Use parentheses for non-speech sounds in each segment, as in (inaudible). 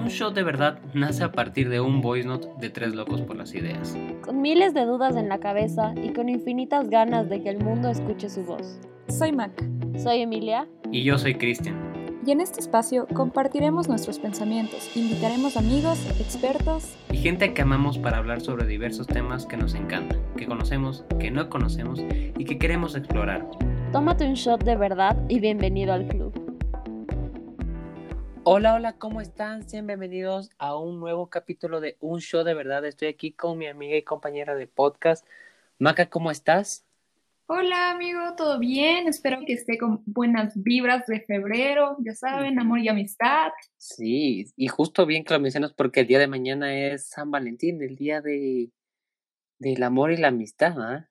Un show de verdad nace a partir de un voice note de tres locos por las ideas. Con miles de dudas en la cabeza y con infinitas ganas de que el mundo escuche su voz. Soy Mac. Soy Emilia. Y yo soy Cristian. Y en este espacio compartiremos nuestros pensamientos, invitaremos amigos, expertos y gente que amamos para hablar sobre diversos temas que nos encantan, que conocemos, que no conocemos y que queremos explorar. Tómate un shot de verdad y bienvenido al club. Hola, hola, ¿cómo están? Sean bienvenidos a un nuevo capítulo de Un Show de Verdad. Estoy aquí con mi amiga y compañera de podcast. Maca, ¿cómo estás? Hola, amigo, ¿todo bien? Espero que esté con buenas vibras de febrero, ya saben, amor y amistad. Sí, y justo bien que lo mencionas porque el día de mañana es San Valentín, el día de del amor y la amistad, ¿ah?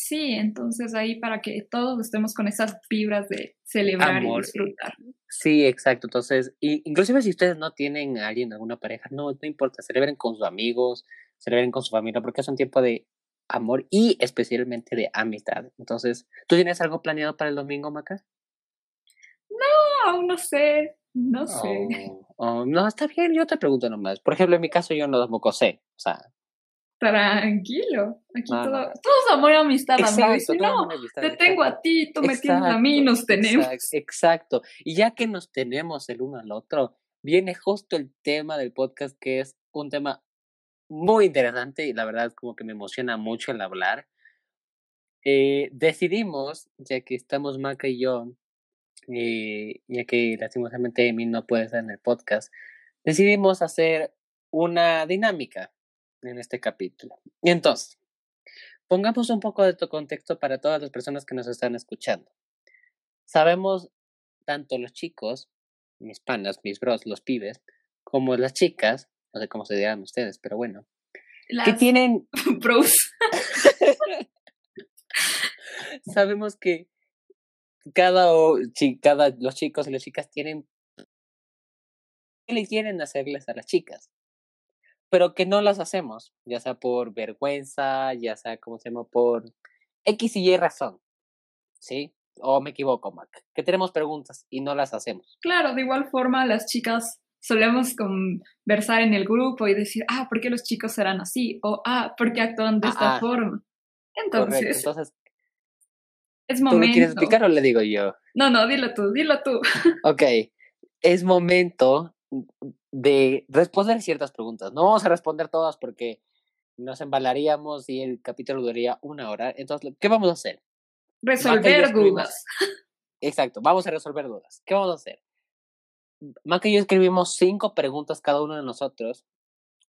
Sí, entonces ahí para que todos estemos con esas vibras de celebrar y disfrutar. Sí, exacto. Entonces, inclusive si ustedes no tienen a alguien, alguna pareja, no, no importa, celebren con sus amigos, celebren con su familia, porque es un tiempo de amor y especialmente de amistad. Entonces, ¿tú tienes algo planeado para el domingo, Maca? No, aún no sé, no sé. Oh, oh, no, está bien, yo te pregunto nomás. Por ejemplo, en mi caso yo no tampoco sé, o sea, Tranquilo, aquí todo, todo es amor y amistad, exacto, no, te tengo a ti, tú me tienes a mí, nos tenemos. Exacto, y ya que nos tenemos el uno al otro, viene justo el tema del podcast, que es un tema muy interesante y la verdad como que me emociona mucho el hablar. Eh, decidimos, ya que estamos Maca y yo, eh, ya que lastimosamente Emi no puede estar en el podcast, decidimos hacer una dinámica en este capítulo. Y entonces, pongamos un poco de tu contexto para todas las personas que nos están escuchando. Sabemos, tanto los chicos, mis panas, mis bros, los pibes, como las chicas, no sé cómo se dirán ustedes, pero bueno, que tienen (laughs) pros. (laughs) Sabemos que cada, cada los chicos y las chicas tienen ¿qué le quieren hacerles a las chicas? Pero que no las hacemos, ya sea por vergüenza, ya sea, como se llama, por X y Y razón, ¿sí? O me equivoco, Mac, que tenemos preguntas y no las hacemos. Claro, de igual forma las chicas solemos conversar en el grupo y decir, ah, ¿por qué los chicos serán así? O, ah, ¿por qué actúan de esta forma? Entonces, Entonces, es momento. ¿Tú me quieres explicar o le digo yo? No, no, dilo tú, dilo tú. ok, es momento de responder ciertas preguntas. No vamos a responder todas porque nos embalaríamos y el capítulo duraría una hora. Entonces, ¿qué vamos a hacer? Resolver dudas. Exacto, vamos a resolver dudas. ¿Qué vamos a hacer? Maca y yo escribimos cinco preguntas cada uno de nosotros.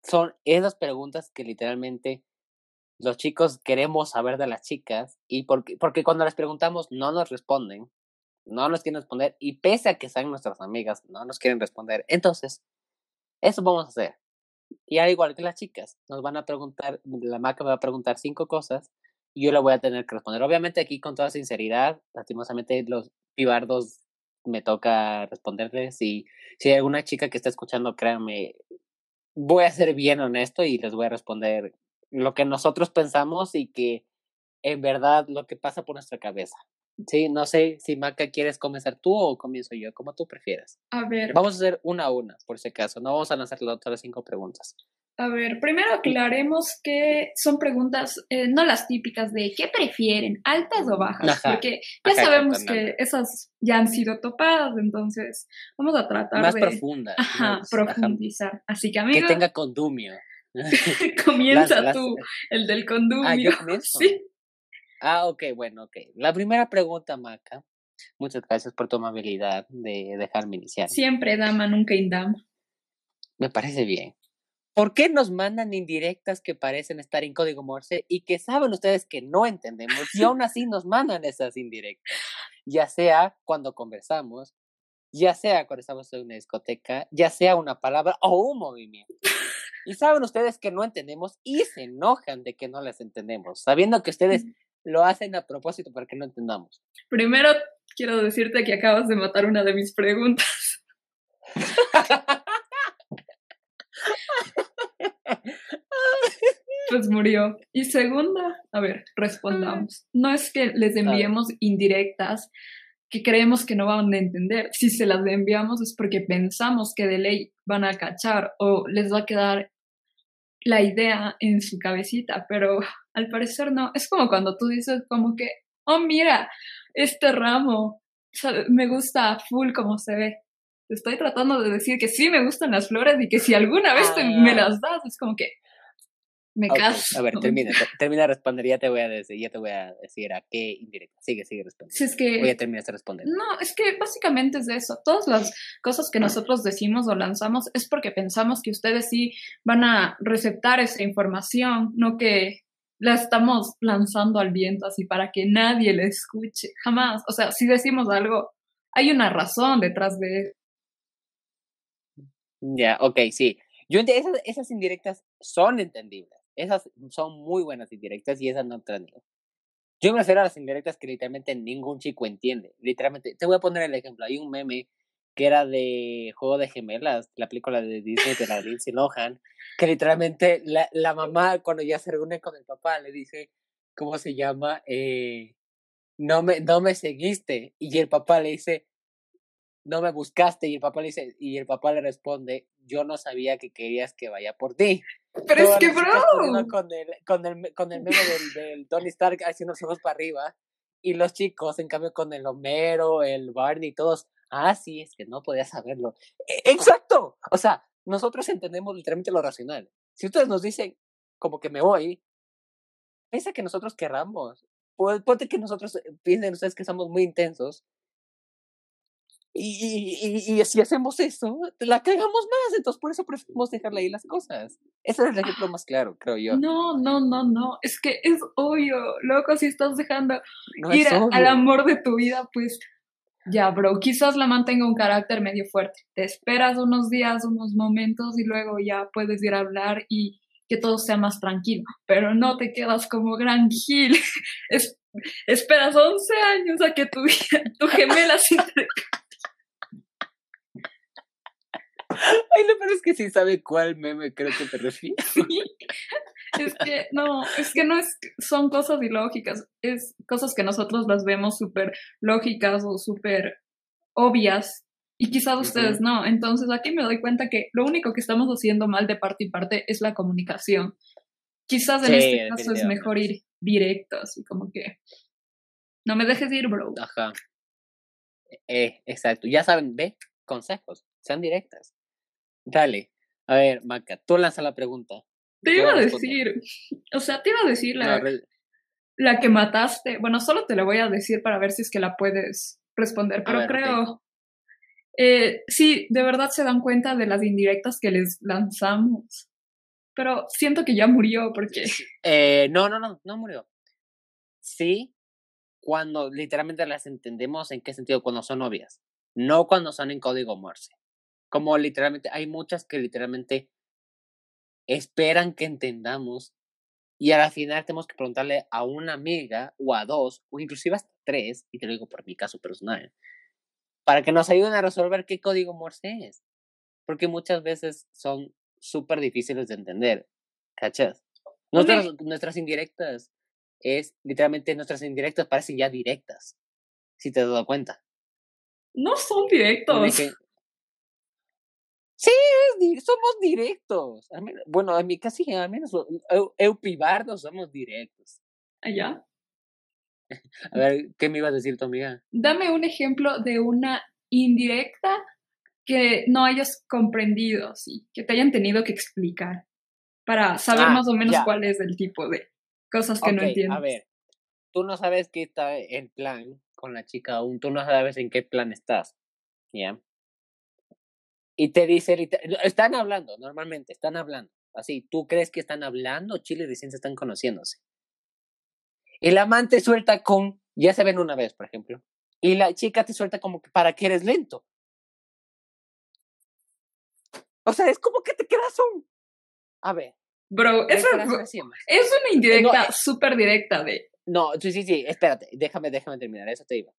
Son esas preguntas que literalmente los chicos queremos saber de las chicas y porque, porque cuando les preguntamos no nos responden no nos quieren responder y pese a que sean nuestras amigas, no nos quieren responder. Entonces, eso vamos a hacer. Y al igual que las chicas, nos van a preguntar, la maca va a preguntar cinco cosas y yo le voy a tener que responder. Obviamente aquí con toda sinceridad, lastimosamente los pibardos me toca responderles y si hay alguna chica que está escuchando, créanme, voy a ser bien honesto y les voy a responder lo que nosotros pensamos y que en verdad lo que pasa por nuestra cabeza. Sí, no sé si Maca quieres comenzar tú o comienzo yo, como tú prefieras. A ver. Vamos a hacer una a una, por si acaso. No vamos a lanzar las cinco preguntas. A ver, primero aclaremos que son preguntas eh, no las típicas de ¿qué prefieren? ¿Altas o bajas? porque ya sabemos que esas ya han sido topadas, entonces vamos a tratar Más de... profunda. Ajá, profundizar. Así que, amigo... Que tenga condumio. (laughs) Comienza tú, el del condumio. Ah, yo comienzo. (laughs) Sí. Ah, ok, bueno, ok. La primera pregunta, Maca. Muchas gracias por tu amabilidad de dejarme iniciar. Siempre dama, nunca indama. Me parece bien. ¿Por qué nos mandan indirectas que parecen estar en código Morse y que saben ustedes que no entendemos y aún así nos mandan esas indirectas? Ya sea cuando conversamos, ya sea cuando estamos en una discoteca, ya sea una palabra o un movimiento. Y saben ustedes que no entendemos y se enojan de que no las entendemos, sabiendo que ustedes lo hacen a propósito para que no entendamos. Primero, quiero decirte que acabas de matar una de mis preguntas. (laughs) pues murió. Y segunda, a ver, respondamos. No es que les enviemos indirectas que creemos que no van a entender. Si se las enviamos es porque pensamos que de ley van a cachar o les va a quedar la idea en su cabecita, pero al parecer no. Es como cuando tú dices como que, oh, mira, este ramo me gusta full como se ve. Estoy tratando de decir que sí me gustan las flores y que si alguna vez me ah. las das, es como que, me caso. A ver, (laughs) termina, termina de responder, ya te voy a decir, ya te voy a decir a qué indirecta. Sigue, sigue respondiendo. es que, voy a terminar de responder. No, es que básicamente es de eso. Todas las cosas que nosotros decimos o lanzamos es porque pensamos que ustedes sí van a receptar esa información, no que la estamos lanzando al viento así para que nadie la escuche. Jamás. O sea, si decimos algo, hay una razón detrás de. Ya, ok, sí. Yo esas, esas indirectas son entendibles. Esas son muy buenas indirectas y esas no entran. Yo me refiero a las indirectas que literalmente ningún chico entiende. Literalmente, te voy a poner el ejemplo. Hay un meme que era de Juego de Gemelas, la película de Disney de la Lindsay Lohan, que literalmente la, la mamá cuando ya se reúne con el papá le dice, ¿cómo se llama? Eh, no, me, no me seguiste. Y el papá le dice, no me buscaste. Y el papá le dice, y el papá le responde, yo no sabía que querías que vaya por ti. Pero es que, bro. Con el, con el, con el meme del, del Tony Stark haciendo los ojos para arriba. Y los chicos, en cambio, con el Homero, el Barney, todos, ah, sí, es que no podía saberlo. E, exacto. O sea, nosotros entendemos literalmente lo racional. Si ustedes nos dicen, como que me voy, piensa que nosotros querramos. Puede que nosotros eh, piensen ustedes que somos muy intensos y, y, y, si hacemos eso, la cagamos más. Entonces, por eso preferimos dejarle ahí las cosas. Ese es el ejemplo más claro, creo yo. No, no, no, no. Es que es obvio. Loco, si estás dejando ir al amor de tu vida, pues ya, bro. Quizás la mantenga un carácter medio fuerte. Te esperas unos días, unos momentos y luego ya puedes ir a hablar y que todo sea más tranquilo. Pero no te quedas como gran gil. (laughs) Es, esperas 11 años a que tu, (laughs) tu gemela se (laughs) Ay, lo peor es que sí sabe cuál meme creo que te refieres. (laughs) Es que no, es que no es, son cosas ilógicas, es cosas que nosotros las vemos súper lógicas o súper obvias y quizás ustedes no. Entonces aquí me doy cuenta que lo único que estamos haciendo mal de parte y parte es la comunicación. Quizás en este caso es mejor ir directo, así como que no me dejes ir, bro. Ajá. Eh, exacto. Ya saben, ve, consejos, sean directas. Dale. A ver, Maca, tú lanza la pregunta. Te iba a decir, o sea, te iba a decir la, la que mataste. Bueno, solo te la voy a decir para ver si es que la puedes responder, pero creo... Eh, sí, de verdad se dan cuenta de las indirectas que les lanzamos. Pero siento que ya murió porque... Eh, no, no, no, no murió. Sí, cuando literalmente las entendemos, ¿en qué sentido? Cuando son obvias. No cuando son en código Morse. Como literalmente, hay muchas que literalmente esperan que entendamos y al final tenemos que preguntarle a una amiga o a dos o inclusive hasta tres, y te lo digo por mi caso personal, para que nos ayuden a resolver qué código Morse es. Porque muchas veces son súper difíciles de entender. ¿Cachas? Nuestras, nuestras indirectas es, literalmente nuestras indirectas parecen ya directas. Si te has dado cuenta. No son directos. Sí, somos directos. bueno, a mí casi, al menos Eupibardo somos directos. ¿Allá? (laughs) A ver, ¿qué me ibas a decir tu amiga? Dame un ejemplo de una indirecta que no hayas comprendido, sí, que te hayan tenido que explicar para saber ah, más o menos cuál es el tipo de cosas que no entiendes. A ver, tú no sabes qué está el plan con la chica aún, tú no sabes en qué plan estás, ¿ya? Y te dice, están hablando, normalmente, están hablando. Así, tú crees que están hablando, Chile y recién se están conociéndose. El amante suelta con, ya se ven una vez, por ejemplo, y la chica te suelta como que para que eres lento. O sea, es como que te quedas un... A ver. Bro, eso es, una indirecta eh súper directa de... No, sí, sí, sí, espérate, déjame, déjame terminar, eso te digo.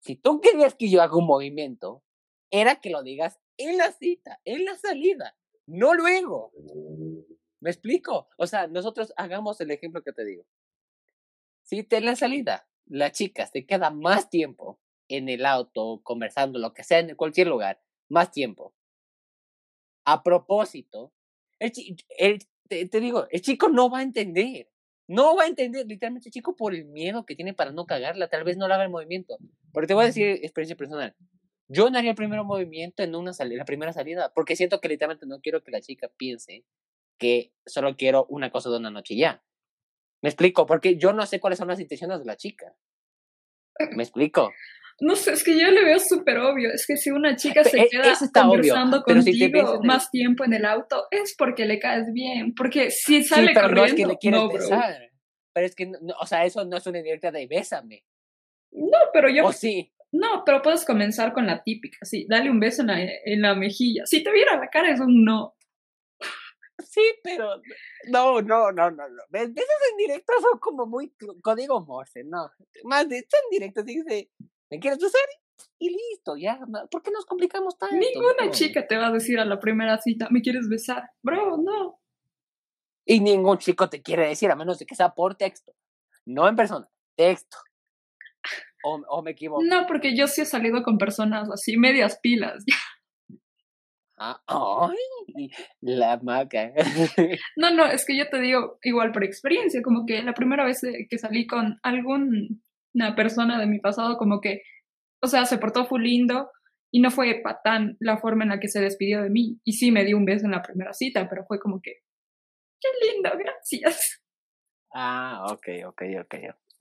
Si tú querías que yo haga un movimiento, era que lo digas en la cita, en la salida, no luego. ¿Me explico? O sea, nosotros hagamos el ejemplo que te digo. Si te en la salida, la chica se queda más tiempo en el auto, conversando, lo que sea, en cualquier lugar, más tiempo. a propósito, el, el, te, te, digo, el chico no va a entender. No va a entender, literalmente, el chico, por el miedo que tiene para no cagarla, tal vez no le haga el movimiento. Pero te voy a decir experiencia personal. Yo no haría el primer movimiento en una salida, la primera salida, porque siento que literalmente no quiero que la chica piense que solo quiero una cosa de una noche ya. Me explico, porque yo no sé cuáles son las intenciones de la chica. Me (clears throat) explico. No sé, es que yo le veo súper obvio. Es que si una chica se e, queda conversando contigo más tiempo en el auto, es porque le caes bien. Porque si sale sí, pero corriendo, no es que le quieres besar. Pero es que, o sea, eso no es una indirecta de bésame. No, pero yo. O sí. No, pero puedes comenzar con la típica, sí, dale un beso en la, en la mejilla. Si te viera la cara es un no. Sí, pero no, no, no, no, no. Besos en directo son como muy código Morse, no. Más de esto en directo dice, ¿me quieres usar? Y listo, ya. ¿Por qué nos complicamos tanto? Ninguna chica te va a decir a la primera cita, ¿me quieres besar? Bro, no. Y ningún chico te quiere decir, a menos de que sea por texto. No en persona, texto. O, o me equivoco. No, porque yo sí he salido con personas así, medias pilas. (laughs) Ah, ¡Ay! La maca. (laughs) no, no, es que yo te digo, igual por experiencia, como que la primera vez que salí con alguna persona de mi pasado, como que, o sea, se portó full lindo y no fue patán la forma en la que se despidió de mí. Y sí me dio un beso en la primera cita, pero fue como que, qué lindo, gracias. Ah, ok, ok, ok.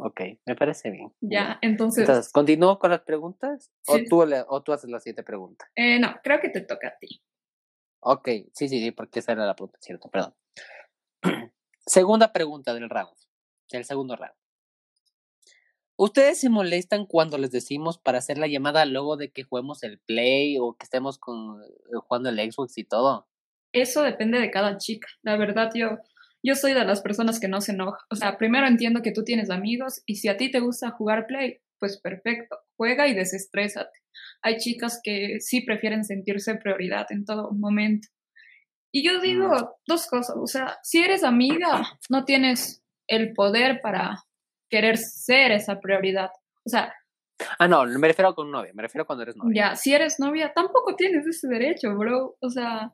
Ok, me parece bien. Ya, entonces. Entonces, ¿continúo con las preguntas? ¿O, tú, ¿O tú haces las siete preguntas? Eh, no, creo que te toca a ti. Ok, sí, sí, sí, porque esa era la pregunta, cierto, perdón. (clears throat) Segunda pregunta del round, del segundo round. ¿Ustedes se molestan cuando les decimos para hacer la llamada luego de que juguemos el Play o que estemos con, eh, jugando el Xbox y todo? Eso depende de cada chica. La verdad, yo, yo soy de las personas que no se enoja. O sea, primero entiendo que tú tienes amigos y si a ti te gusta jugar Play, pues perfecto, juega y desestrésate hay chicas que sí prefieren sentirse prioridad en todo momento. Y yo digo mm. dos cosas, o sea, si eres amiga, no tienes el poder para querer ser esa prioridad. O sea... Ah, no, me refiero con novia, me refiero cuando eres novia. Ya, si eres novia, tampoco tienes ese derecho, bro. O sea,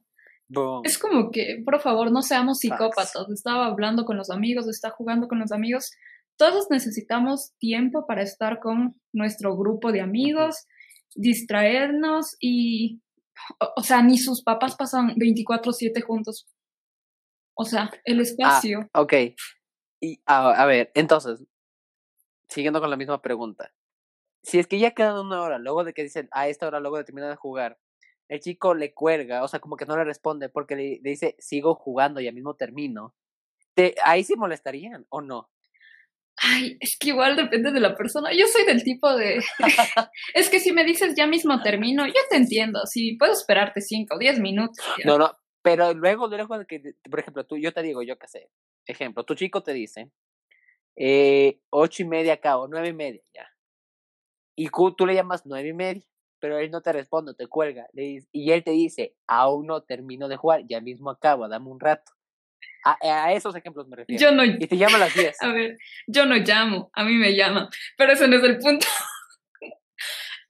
es como que, por favor, no seamos psicópatas. Estaba hablando con los amigos, está jugando con los amigos. Todos necesitamos tiempo para estar con nuestro grupo de amigos, distraernos y, o, sea, ni sus papás pasan 24/7 juntos. O sea, el ah, espacio. ok. Y a, ver, entonces, siguiendo con la misma pregunta. Si es que ya quedan una hora, luego de que dicen, a esta hora, luego de terminar de jugar, el chico le cuelga, o sea, como que no le responde porque le, dice, sigo jugando y ya mismo termino. Te, ahí sí molestarían o no? Ay, es que igual depende de la persona. Yo soy del tipo de... (laughs) es que si me dices ya mismo termino, yo te entiendo. Si puedo esperarte 5 o 10 minutos. No, no, pero luego, luego de que, por ejemplo, tú, yo te digo, yo qué sé, ejemplo, tu chico te dice, eh, ocho y media acá o nueve y media ya. Y tú le llamas nueve y media, pero él no te responde, te cuelga. Le y él te dice, aún no termino de jugar, ya mismo acabo, dame un rato. A, esos ejemplos me refiero. Yo no, y te llama a las 10. (laughs) A ver, yo no llamo, a mí me llama, pero ese no es el punto. (laughs)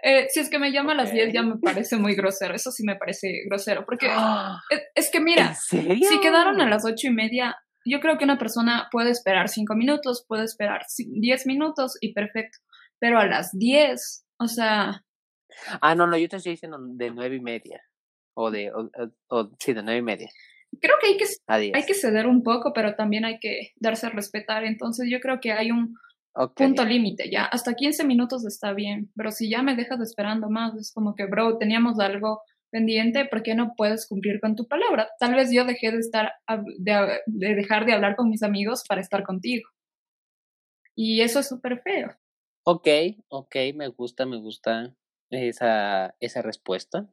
Eh, si es que me llama a las 10 ya me parece muy grosero, eso sí me parece grosero, porque ¡Ah! es, que mira, si quedaron a las 8 y media, yo creo que una persona puede esperar 5 minutos, puede esperar 10 minutos y perfecto, pero a las 10, o sea... Ah, no, no, yo te estoy diciendo de 9 y media, o de, o, sí, de 9 y media creo que hay que, hay que ceder un poco, pero también hay que darse a respetar. Entonces yo creo que hay un punto límite, ya hasta 15 minutos está bien, pero si ya me dejas esperando más, es como que, bro, teníamos algo pendiente, ¿por qué no puedes cumplir con tu palabra? Tal vez yo dejé de estar, de, de dejar de hablar con mis amigos para estar contigo. Y eso es súper feo. Ok, ok, me gusta, me gusta esa, esa respuesta.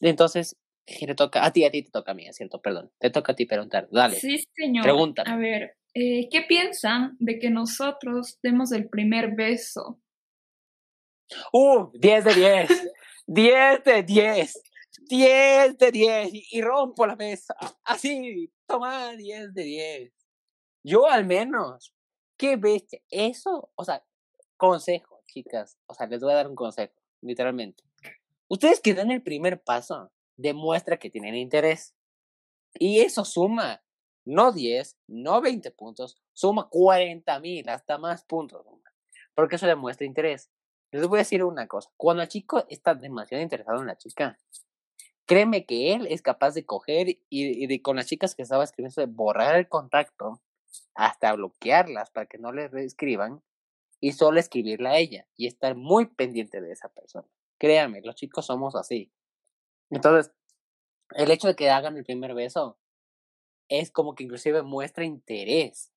Entonces, le toca? A ti, a ti te toca a mí, es cierto, perdón. Te toca a ti preguntar, dale. Sí, señor. Pregunta. A ver, eh, ¿qué piensan de que nosotros demos el primer beso? ¡Uh! 10 de 10. 10 de 10. 10 de 10. Y, rompo la mesa. Así, toma 10 de 10. Yo al menos. ¿Qué bestia? Eso, o sea, consejo, chicas. O sea, les voy a dar un consejo, literalmente. Ustedes que dan el primer paso, demuestra que tienen interés. Y eso suma, no 10, no 20 puntos, suma 40 mil, hasta más puntos, porque eso demuestra interés. Les voy a decir una cosa, cuando el chico está demasiado interesado en la chica, créeme que él es capaz de coger y, de, con las chicas que estaba escribiendo, de borrar el contacto hasta bloquearlas para que no le reescriban y solo escribirle a ella y estar muy pendiente de esa persona. Créame, los chicos somos así. Entonces, el hecho de que hagan el primer beso es como que inclusive muestra interés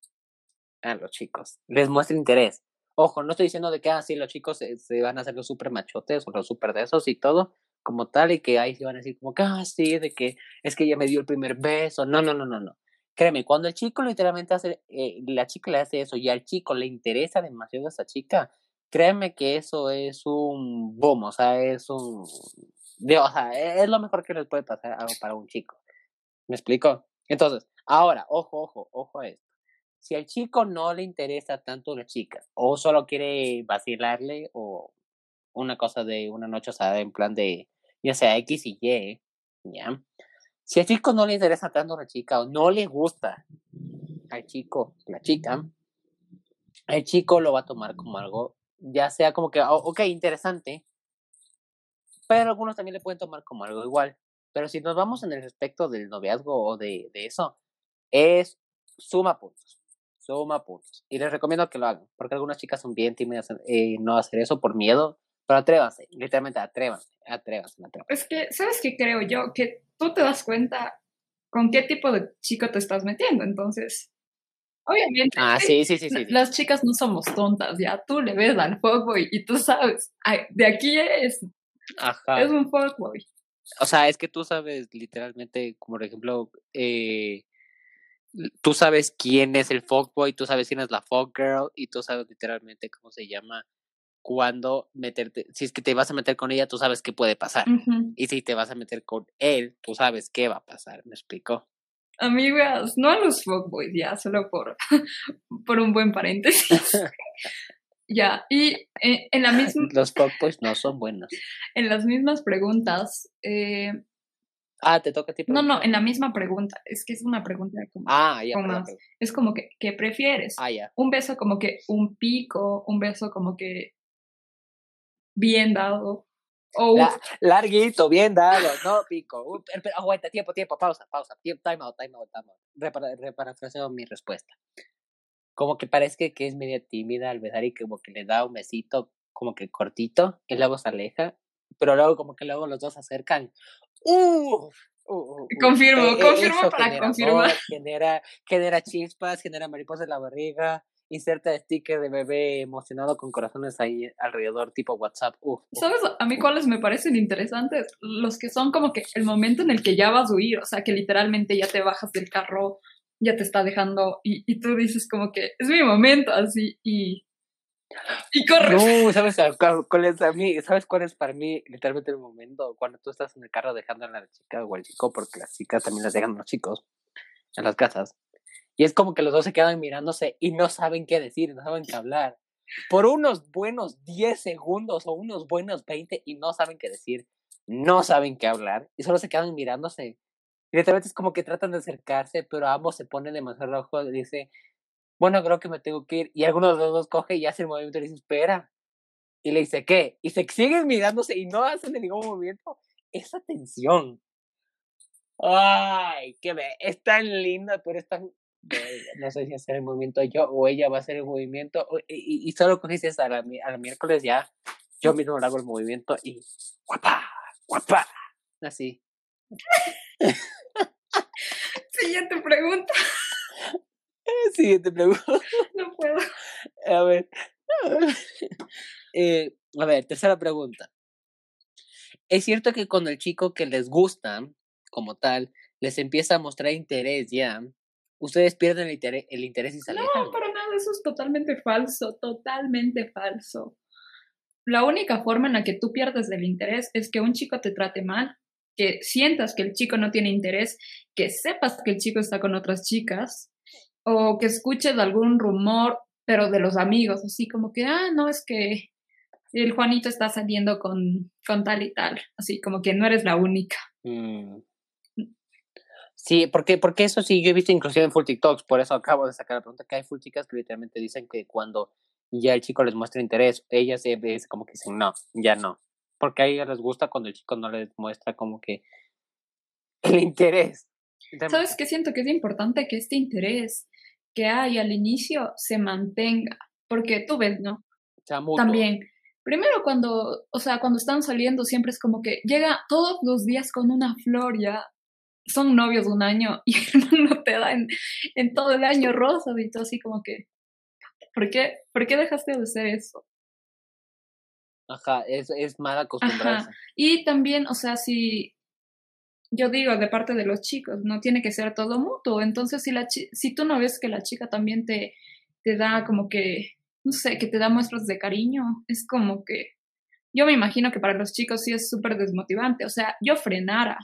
a los chicos. Les muestra interés. Ojo, no estoy diciendo de que así ah, los chicos se, van a hacer los super machotes o los super de esos y todo, como tal, y que ahí se van a decir como que, ah, sí, de que es que ella me dio el primer beso. No, no, no, no, no. Créeme, cuando el chico literalmente hace, eh, la chica le hace eso y al chico le interesa demasiado a esa chica, créeme que eso es un boom, o sea, es un... o sea, es lo mejor que les puede pasar para un chico. ¿Me explico? Entonces, ahora, ojo, ojo, ojo a esto. Si al chico no le interesa tanto la chica, o solo quiere vacilarle, o una cosa de una noche o sea, en plan de, ya sea X y Y, ¿ya? Si al chico no le interesa tanto la chica o no le gusta al chico, la chica, el chico lo va a tomar como algo, ya sea como que, oh, ok, interesante, pero algunos también le pueden tomar como algo igual. Pero si nos vamos en el respecto del noviazgo o de, de eso, es suma puntos, suma puntos. Y les recomiendo que lo hagan, porque algunas chicas son bien tímidas eh, no hacer eso por miedo, pero atrévanse, literalmente atrévanse, atrévanse, atrévanse. Es que, ¿sabes qué creo yo? Que tú te das cuenta con qué tipo de chico te estás metiendo, entonces... Obviamente. Ah, sí, sí, sí, sí, Las chicas no somos tontas, ya. Tú le ves al fuckboy y tú sabes, de aquí es. Ajá. Es un fuckboy. O sea, es que tú sabes literalmente, como por ejemplo, eh, tú sabes quién es el fuckboy, tú sabes quién es la fuckgirl y tú sabes literalmente cómo se llama cuando meterte, si es que te vas a meter con ella, tú sabes qué puede pasar. Y si te vas a meter con él, tú sabes qué va a pasar, ¿me explico? Amigas, no a los fuckboys, ya, solo por, (laughs) por un buen paréntesis. (laughs) ya, y eh, en la (laughs) misma... Los fuckboys no son buenos. En las mismas preguntas... Eh... Ah, te toca a ti. No, no, en la misma pregunta. Es que es una pregunta como. Ah, ya. Es como que, ¿qué prefieres? Ah, ya. Un beso como que un pico, un beso como que bien dado. O larguito, bien dado, no pico. pero, aguanta, tiempo, tiempo, pausa, pausa. Tiempo, time out, time out, time out. reparafraseo mi respuesta. Como que parece que es media tímida al besar y como que le da un besito como que cortito y luego se aleja, pero luego como que luego los dos se acercan. Uh, confirmo, e, e, confirmo para confirmar. genera, genera chispas, genera mariposas en la barriga, inserta sticker de bebé emocionado con corazones ahí alrededor, tipo WhatsApp. ¿Sabes? A mí cuáles me parecen interesantes, los que son como que el momento en el que ya vas a huir, o sea, que literalmente ya te bajas del carro, ya te está dejando y, y tú dices como que es mi momento, así, y... Y corres. No, ¿sabes cuál es, a mí, ¿sabes cuál es para mí literalmente el momento? Cuando tú estás en el carro dejando a la chica o al chico, porque las chicas también las dejan a los chicos en las casas. Y es como que los dos se quedan mirándose y no saben qué decir, no saben qué hablar. Por unos buenos 10 segundos o unos buenos 20 y no saben qué decir, no saben qué hablar y solo se quedan mirándose. Y literalmente es como que tratan de acercarse, pero ambos se ponen demasiado rojos y dice, bueno, creo que me tengo que ir. Y alguno de los dos coge y hace el movimiento y le dice, espera. Y le dice, ¿qué? Y se siguen mirándose y no hacen ningún movimiento. Esa tensión. Ay, qué ve, es tan linda, pero es tan no sé si hacer el movimiento yo o ella va a hacer el movimiento y, y, solo cogiste a la, a la miércoles ya yo mismo hago el movimiento y guapa, guapa, así. (laughs) Siguiente pregunta. (laughs) Siguiente pregunta. No puedo. A ver. (laughs) Eh, a ver, tercera pregunta. ¿Es cierto que cuando el chico que les gusta, como tal, les empieza a mostrar interés ya, ustedes pierden el interés, el interés y se No, para nada, eso es totalmente falso, totalmente falso. La única forma en la que tú pierdes el interés es que un chico te trate mal, que sientas que el chico no tiene interés, que sepas que el chico está con otras chicas, o que escuches algún rumor, pero de los amigos, así como que, ah, no, es que el Juanito está saliendo con, con tal y tal, así como que no eres la única. Mm. Sí, porque, porque eso sí, yo he visto inclusive en full TikToks, por eso acabo de sacar la pregunta, que hay full chicas que literalmente dicen que cuando ya el chico les muestra interés, ellas es como que dicen, no, ya no. Porque a ellas les gusta cuando el chico no les muestra como que (laughs) el interés. ¿Sabes qué? Siento que es importante que este interés que hay al inicio se mantenga, porque tú ves, ¿no? También, primero cuando, o sea, cuando están saliendo siempre es como que llega todos los días con una flor ya, son novios un año (laughs) y no te da en, todo el año rosas y todo así como que, ¿por qué, ¿por qué dejaste de hacer eso? Ajá, es, es mal acostumbrarse. Y también, o sea, si yo digo de parte de los chicos, no tiene que ser todo mutuo. Entonces, si, la si tú no ves que la chica también te, te da como que, no sé, que te da muestras de cariño, es como que, yo me imagino que para los chicos sí es súper desmotivante. O sea, yo frenara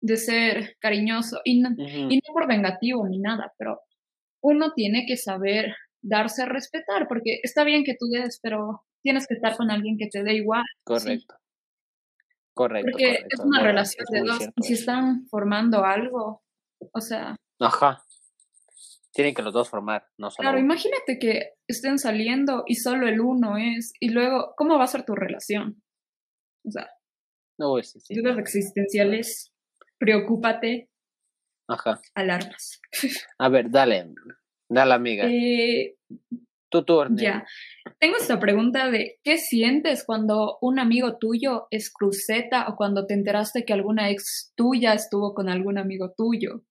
de ser cariñoso y no, y no por vengativo ni nada, pero uno tiene que saber darse a respetar, porque está bien que tú des, pero tienes que estar con alguien que te dé igual. Correcto. Correcto. Porque es una relación de dos. Y si están formando algo, o sea. Ajá. Tienen que los dos formar, no solo. Claro, imagínate que estén saliendo y solo el uno es. Y luego, ¿cómo va a ser tu relación? O sea. No, sí, sí. Dudas existenciales. Preocúpate. Ajá. Alarmas. (laughs) A ver, dale. Dale, amiga. Eh, tu turno. Ya. Tengo esta pregunta de ¿qué sientes cuando un amigo tuyo es cruceta o cuando te enteraste que alguna ex tuya estuvo con algún amigo tuyo?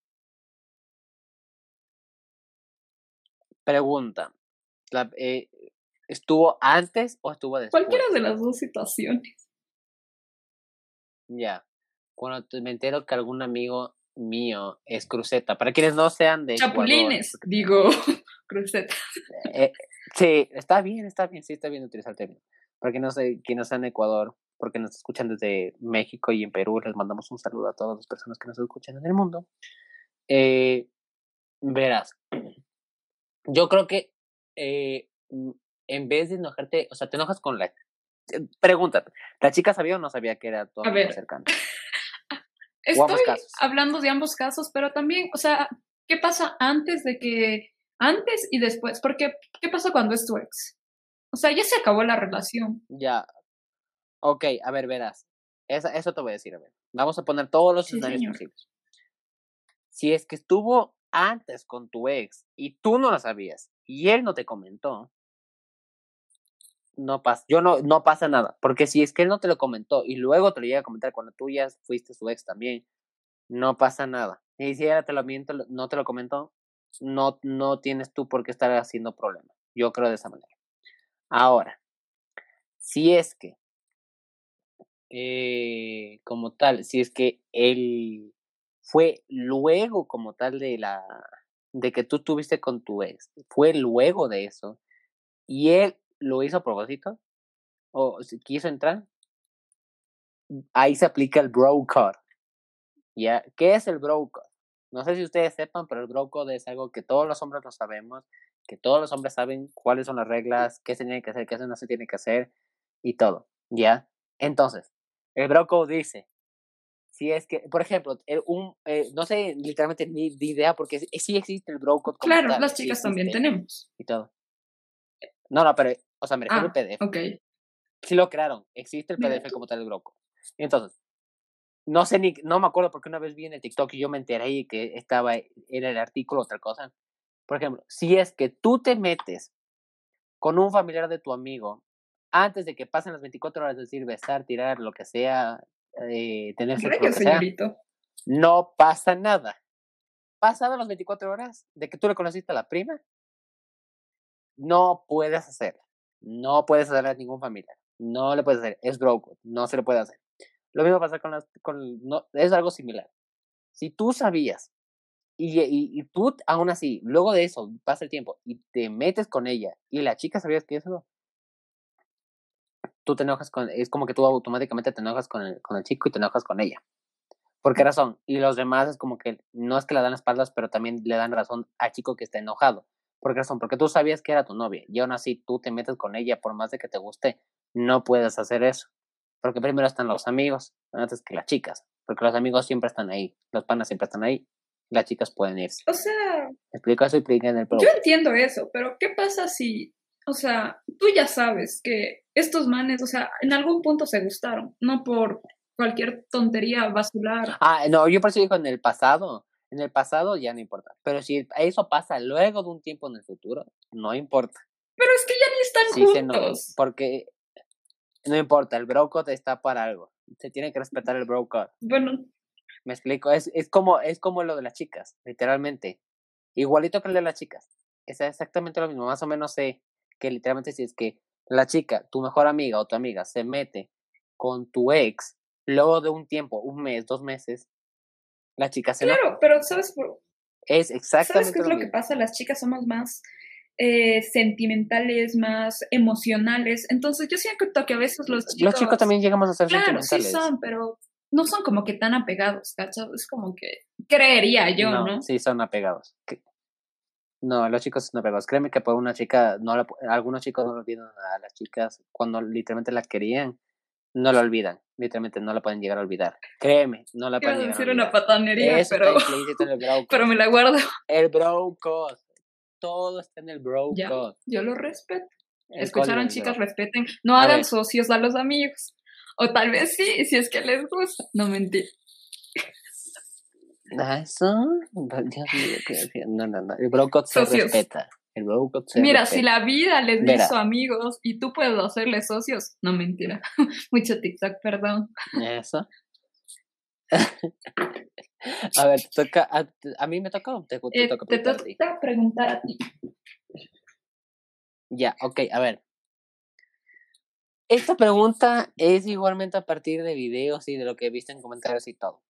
Pregunta. Eh, ¿Estuvo antes o estuvo después? Cualquiera de las dos situaciones. Ya. Cuando me entero que algún amigo mío es cruceta. Para quienes no sean de Chapulines, digo, (laughs) cruceta. Eh, sí, está bien, está bien, sí, está bien utilizar el término. Para quienes no, sé, sean en Ecuador, porque nos escuchan desde México y en Perú, les mandamos un saludo a todas las personas que nos escuchan en el mundo. Eh, verás, (clears throat) yo creo que eh, en vez de enojarte, o sea, te enojas con la... Pregúntate, ¿la chica sabía o no sabía que era tu amigo cercano? (laughs) Estoy hablando de ambos casos, pero también, o sea, ¿qué pasa antes de que, antes y después? Porque, ¿qué pasa cuando es tu ex? O sea, ya se acabó la relación. Ya. Ok, a ver, verás. eso te voy a decir, a ver. Vamos a poner todos los escenarios posibles. Si es que estuvo antes con tu ex y tú no lo sabías y él no te comentó, no pasa, yo no, no pasa nada, porque si es que él no te lo comentó y luego te lo llega a comentar cuando tú ya fuiste su ex también, no pasa nada. Y si ella te lo miento, no te lo comentó, no, no tienes tú por qué estar haciendo problema. Yo creo de esa manera. Ahora, si es que, eh, como tal, si es que él fue luego como tal de la, de que tú tuviste con tu ex, fue luego de eso, y él lo hizo a propósito o si quiso entrar, ahí se aplica el bro code. ¿Ya? ¿Qué es el bro code? No sé si ustedes sepan, pero el bro code es algo que todos los hombres lo sabemos, que todos los hombres saben cuáles son las reglas, qué se tiene que hacer, qué no se tiene que hacer y todo. ¿Ya? Entonces, el bro code dice, si es que, por ejemplo, un, eh, no sé literalmente ni de idea porque sí existe el bro code. claro, las chicas también tenemos. Y todo. No, no, pero o sea, me refiero al PDF. Ok. Sí lo crearon. Existe el PDF como tal el broco. Entonces, no sé ni, no me acuerdo porque una vez vi en el TikTok y yo me enteré y que estaba, era el artículo otra cosa. Por ejemplo, si es que tú te metes con un familiar de tu amigo antes de que pasen las 24 horas, es decir, besar, tirar, lo que sea, eh, tener sexo, que sea, no pasa nada. Pasadas las 24 horas de que tú le conociste a la prima, no puedes hacerlo. No puedes hacerle a ningún familiar. No le puedes hacer. Es broke. No se le puede hacer. Lo mismo pasa con las. Con, no, es algo similar. Si tú sabías y, y, y, tú aún así, luego de eso, pasa el tiempo y te metes con ella y la chica sabías que eso. Tú te enojas con. Es como que tú automáticamente te enojas con el, con el chico y te enojas con ella. ¿Por qué razón? Y los demás es como que no es que le dan espaldas, pero también le dan razón al chico que está enojado. ¿Por qué razón? Porque tú sabías que era tu novia y aún así tú te metes con ella por más de que te guste. No puedes hacer eso. Porque primero están los amigos antes que las chicas. Porque los amigos siempre están ahí. Los panas siempre están ahí. Las chicas pueden irse. O sea. Explico eso y en el Yo entiendo eso, pero ¿qué pasa si. O sea, tú ya sabes que estos manes, o sea, en algún punto se gustaron. No por cualquier tontería basular. Ah, no, yo por eso digo en el pasado. En el pasado ya no importa. Pero si eso pasa luego de un tiempo en el futuro, no importa. Pero es que ya ni están juntos. porque no importa, el bro está para algo. Se tiene que respetar el bro Bueno. Me explico, es, es, como, es como lo de las chicas, literalmente. Igualito que el de las chicas. Es exactamente lo mismo. Más o menos sé que literalmente si es que la chica, tu mejor amiga o tu amiga, se mete con tu ex, luego de un tiempo, un mes, dos meses, la chica se Claro, pero ¿sabes? Es exactamente ¿Sabes qué es lo que pasa? Las chicas somos más eh, sentimentales, más emocionales. Entonces yo siento que a veces los chicos... Los chicos también llegamos a ser claro, sí son, pero no son como que tan apegados, ¿cachai? Es como que creería yo, ¿no? Sí, son apegados. No, los chicos son apegados. Créeme que por una chica, no algunos chicos no lo olvidan a las chicas cuando literalmente la querían, no lo olvidan. Literalmente no la pueden llegar a olvidar. Créeme, no la pueden llegar a olvidar. una patanería, pero... (laughs) pero me la guardo. El bro todo está en el bro Yo lo respeto. Escucharon, chicas, respeten. No hagan socios a los amigos. O tal vez sí, si es que les gusta. No mentir. (laughs) ¿Eso? No, no, no. El bro se respeta. El Mira, si la vida les hizo amigos y tú puedes hacerles socios, no mentira. (laughs) Mucho TikTok, perdón. Eso. (laughs) A ver, toca, a, mí me toca o te, te eh, toca preguntar a ti? Ya, ok, a ver. Esta pregunta es igualmente a partir de videos y de lo que he visto en comentarios y todo.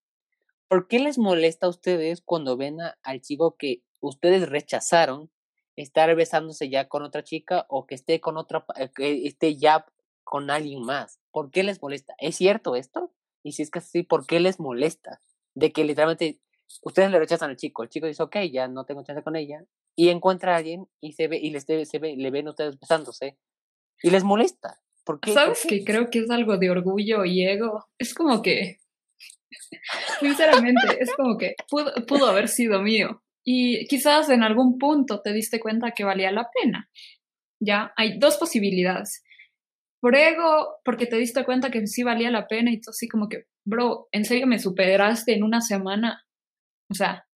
¿Por qué les molesta a ustedes cuando ven al chico que ustedes rechazaron estar besándose ya con otra chica o que esté con otra, eh, que esté ya con alguien más? ¿Por qué les molesta? ¿Es cierto esto? Y si es que así, ¿por qué les molesta? de que literalmente ustedes le rechazan al chico, el chico dice, ok, ya no tengo chance con ella, y encuentra a alguien y se ve, y les se ve, le ven ustedes besándose, y les molesta. ¿Por qué? ¿Sabes que creo que es algo de orgullo y ego? Es como que, (laughs) sinceramente, es como que pudo, pudo haber sido mío. Y quizás en algún punto te diste cuenta que valía la pena. Ya, hay dos posibilidades. Por ego, porque te diste cuenta que sí valía la pena y tú así como que, bro, ¿en serio me superaste en una semana? O sea.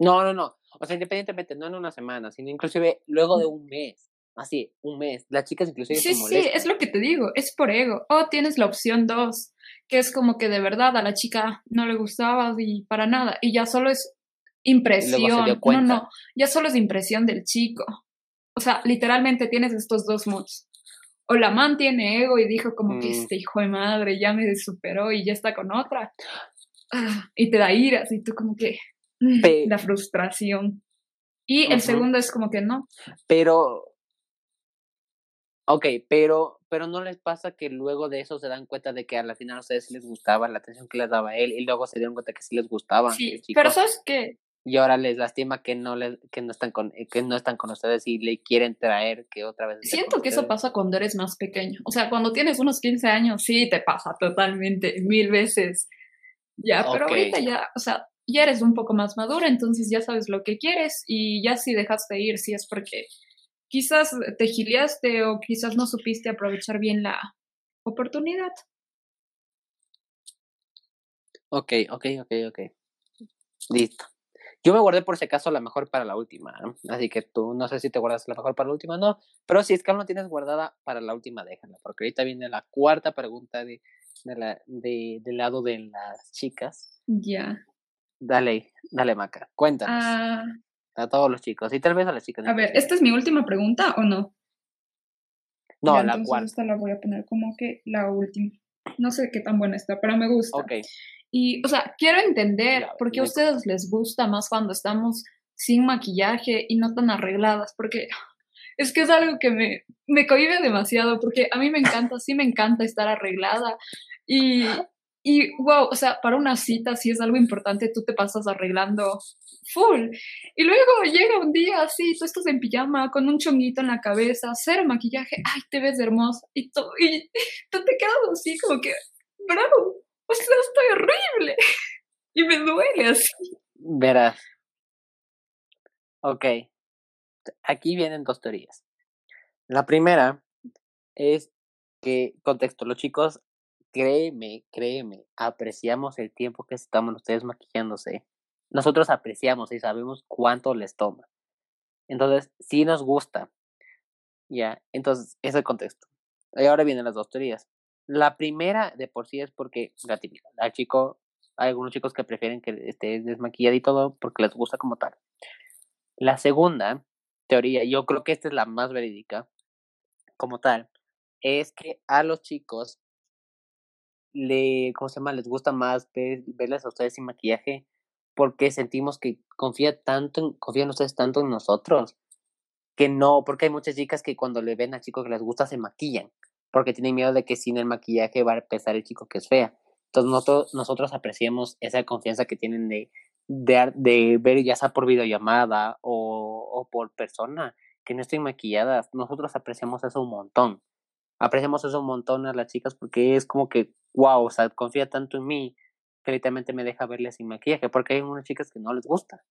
No, no, no. O sea, independientemente, no en una semana, sino inclusive luego de un mes. Así, un mes. Las chicas inclusive sí, Sí, es lo que te digo, es por ego. O tienes la opción dos, que es como que de verdad a la chica no le gustaba y para nada. Y ya solo es impresión. No, no, ya solo es impresión del chico. O sea, literalmente tienes estos dos moods o la man tiene ego y dijo como que mm. este hijo de madre ya me superó y ya está con otra. Ah, y te da iras y tú como que mm, la frustración. Y el segundo es como que no. Pero, ok, pero, pero no les pasa que luego de eso se dan cuenta de que a la final a ustedes les gustaba la atención que les daba él y luego se dieron cuenta que sí les gustaba. Sí, pero ¿sabes qué? Y ahora les lastima que no les, que no están con que no están con ustedes y le quieren traer que otra vez siento que eso pasa cuando eres más pequeño. O sea cuando tienes unos 15 años sí te pasa totalmente mil veces. Ya pero ahorita ya o sea ya eres un poco más madura entonces ya sabes lo que quieres y ya si dejaste ir si es porque quizás te giliaste o quizás no supiste aprovechar bien la oportunidad. Ok, ok, ok, ok. Listo. Yo me guardé por si acaso la mejor para la última, así que tú no sé si te guardas la mejor para la última o no, pero si es que aún no tienes guardada para la última, déjala, porque ahorita viene la cuarta pregunta de, de la, de, del lado de las chicas. Ya. Dale, dale Maca, cuéntanos. Ah. a todos los chicos y tal vez a las chicas. A ver, ¿esta es mi última pregunta o no? No, la cuarta. Esta la voy a poner como que la última. No sé qué tan buena está, pero me gusta. Ok. Y, o sea, quiero entender por qué a ustedes les gusta más cuando estamos sin maquillaje y no tan arregladas, porque es que es algo que me, me cohibe demasiado, porque a mí me encanta, sí me encanta estar arreglada y Y wow, o sea, para una cita, si es algo importante, tú te pasas arreglando full. Y luego llega un día así, tú estás en pijama con un chonguito en la cabeza, cero maquillaje, ay, te ves hermosa. Y tú, y tú te quedas así como que, bravo, o sea, estoy horrible. (laughs) Y me duele así. Verás. Ok. Aquí vienen dos teorías. La primera es que, contexto, los chicos créeme, créeme, apreciamos el tiempo que estamos ustedes maquillándose. Nosotros apreciamos y sabemos cuánto les toma. Entonces, sí nos gusta. Ya, entonces, ese es el contexto. Y ahora vienen las dos teorías. La primera de por sí es porque la típica. Al chico, hay algunos chicos que prefieren que esté desmaquillado y todo porque les gusta como tal. La segunda teoría, yo creo que esta es la más verídica, como tal, es que a los chicos le, ¿cómo se llama? Les gusta más verles a ustedes sin maquillaje porque sentimos que confía tanto, confían ustedes tanto en nosotros que no, porque hay muchas chicas que cuando le ven a chicos que les gusta se maquillan porque tienen miedo de que sin el maquillaje va a pesar el chico que es fea. Entonces nosotros, nosotros apreciamos esa confianza que tienen de, de, de ver ya sea por videollamada o, o por persona que no estén maquilladas. Nosotros apreciamos eso un montón apreciamos eso un montón a las chicas porque es como que, wow, o sea, confía tanto en mí que literalmente me deja verle sin maquillaje, porque hay unas chicas que no les gusta,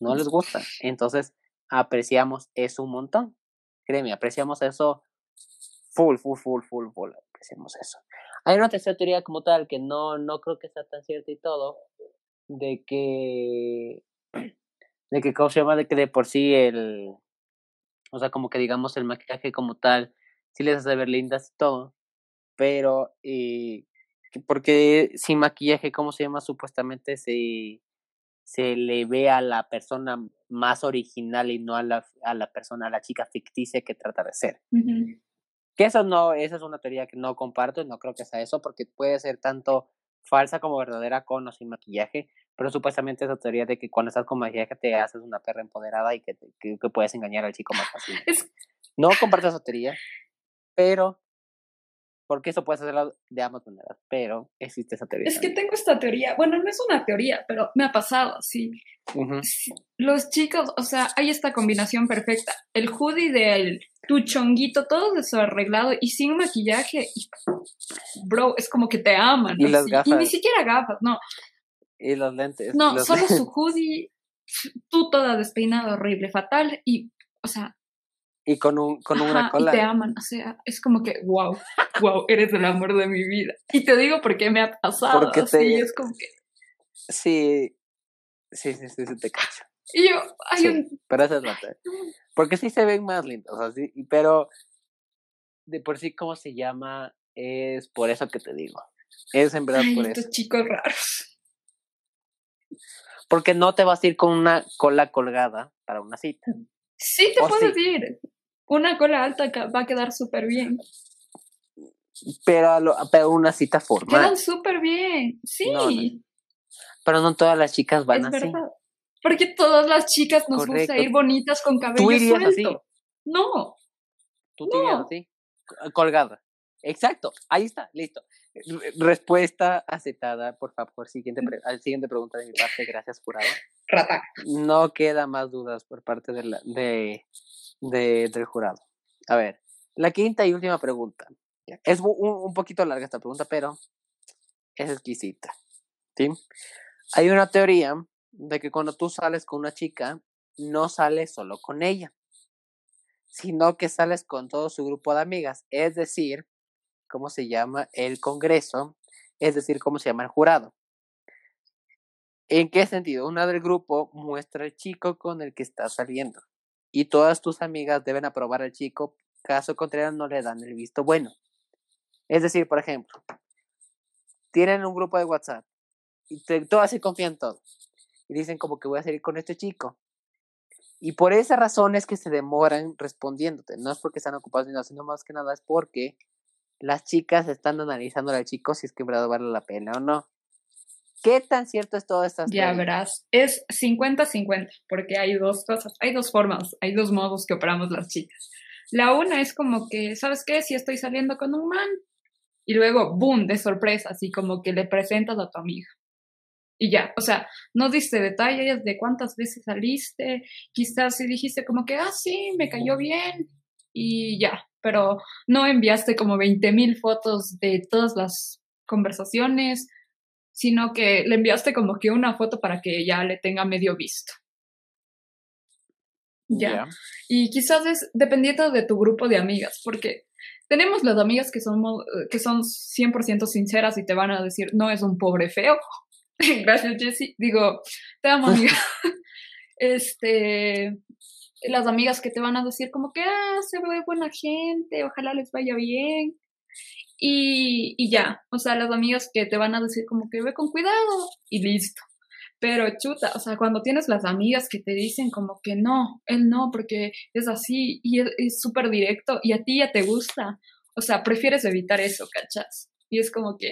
no les gusta. Entonces, apreciamos eso un montón. Créeme, apreciamos eso full, full, full, full, full, apreciamos eso. Hay una tercera teoría como tal que no, no creo que sea tan cierta y todo, de que, de que, ¿cómo se llama? De que de por sí el, o sea, como que digamos el maquillaje como tal, sí les hace ver lindas y todo, pero eh, porque sin maquillaje, ¿cómo se llama? Supuestamente se, se le ve a la persona más original y no a la, a la persona, a la chica ficticia que trata de ser. Que eso no, esa es una teoría que no comparto y no creo que sea eso, porque puede ser tanto falsa como verdadera con o sin maquillaje, pero supuestamente esa teoría de que cuando estás con maquillaje te haces una perra empoderada y que, que, que puedes engañar al chico más fácil. (laughs) No comparto esa teoría, pero porque eso puede ser de ambas maneras, pero existe esa teoría. Es que tengo esta teoría, bueno, no es una teoría, pero me ha pasado, sí. Los chicos, o sea, hay esta combinación perfecta. El hoodie del tu chonguito, todo desarreglado y sin maquillaje. Y, bro, es como que te aman. Y las gafas. Y ni siquiera gafas, no. Y los lentes. No, solo su (laughs) hoodie, tú toda despeinada, horrible, fatal. Y, o sea, y con, un, con una cola. Y te aman, o sea, es como que, wow, wow, eres el amor de mi vida. Y te digo porque me ha pasado. Porque te... es como que. Sí, sí, sí, sí, te cacho. Y yo, hay un. Pero eso es la Porque sí se ven más lindos, así, pero de por sí, ¿cómo se llama? Es por eso que te digo. Es en verdad por estos chicos raros. Porque no te vas a ir con una cola colgada para una cita. Sí, te puedo decir. Una cola alta va a quedar súper bien. Pero, pero una cita formal. Quedan súper bien, sí. Pero no todas las chicas van es Verdad. Porque todas las chicas nos gusta ir bonitas con cabello suelto. Así? No. Tú te irías así, colgada. Exacto, ahí está, listo. Respuesta aceptada, por favor. Siguiente, siguiente pregunta de mi parte, gracias, jurado. Rata. No queda más dudas por parte de, la, de, de, del jurado. A ver, la quinta y última pregunta. Es un, un poquito larga esta pregunta, pero es exquisita. ¿sí? Hay una teoría de que cuando tú sales con una chica, no sales solo con ella, sino que sales con todo su grupo de amigas. Es decir, ¿cómo se llama el Congreso? Es decir, ¿cómo se llama el jurado? ¿En qué sentido? Una del grupo muestra al chico con el que está saliendo y todas tus amigas deben aprobar al chico, caso contrario no le dan el visto bueno. Es decir, por ejemplo, tienen un grupo de WhatsApp y todas se confían todos y dicen como que voy a salir con este chico. Y por esa razón es que se demoran respondiéndote. No es porque están ocupados ni nada, sino más que nada es porque las chicas están analizando al chico si es que verdad vale la pena o no. ¿Qué tan cierto es todo esto? Ya verás, es 50-50, porque hay dos cosas, hay dos formas, hay dos modos que operamos las chicas. La una es como que, ¿sabes qué? Si estoy saliendo con un man, y luego, boom, de sorpresa, así como que le presentas a tu amiga. Y ya, o sea, no diste detalles de cuántas veces saliste, quizás si dijiste como que, ah, sí, me cayó bien, y ya, pero no enviaste como 20 mil fotos de todas las conversaciones, sino que le enviaste como que una foto para que ya le tenga medio visto. Ya. Y quizás es dependiendo de tu grupo de amigas, porque tenemos las amigas que, somos, que son 100% sinceras y te van a decir, no es un pobre feo. (laughs) Gracias, Jessie. Digo, te amo, amiga. (laughs) este, las amigas que te van a decir como que, ah, se ve buena gente, ojalá les vaya bien. Y, y ya, o sea, las amigas que te van a decir como que ve con cuidado y listo. Pero chuta, o sea, cuando tienes las amigas que te dicen como que no, él no, porque es así y es súper directo y a ti ya te gusta, o sea, prefieres evitar eso, ¿cachas? Y es como que...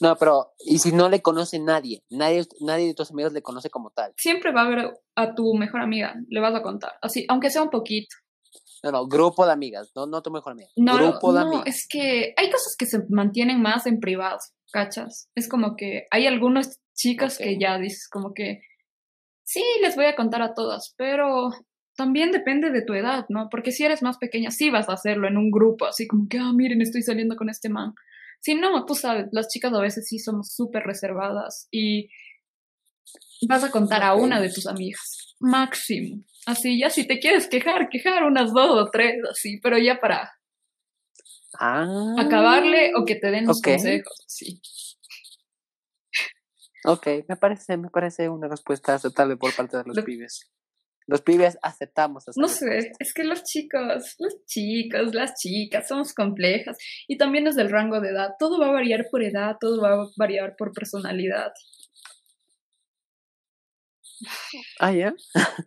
No, pero, ¿y si no le conoce nadie? Nadie, nadie de tus amigos le conoce como tal. Siempre va a ver a tu mejor amiga, le vas a contar, así, aunque sea un poquito. No, no, grupo de amigas, no, no tu mejor amiga. No, grupo de no, es que hay cosas que se mantienen más en privado, ¿cachas? Es como que hay algunos chicas que ya dices como que, sí, les voy a contar a todas, pero también depende de tu edad, ¿no? Porque si eres más pequeña, sí vas a hacerlo en un grupo, así como que, ah, miren, estoy saliendo con este man. Si no, tú sabes, las chicas a veces sí somos súper reservadas y vas a contar a una de tus amigas, máximo. Así, ya si te quieres quejar, quejar unas dos o tres, así, pero ya para ah, acabarle o que te den los consejos, sí. Ok, me parece, me parece una respuesta aceptable por parte de los pibes. Los pibes aceptamos. no sé, es que los chicos, los chicos, las chicas, somos complejas y también es del rango de edad. Todo va a variar por edad, todo va a variar por personalidad. Ah, ya. (laughs)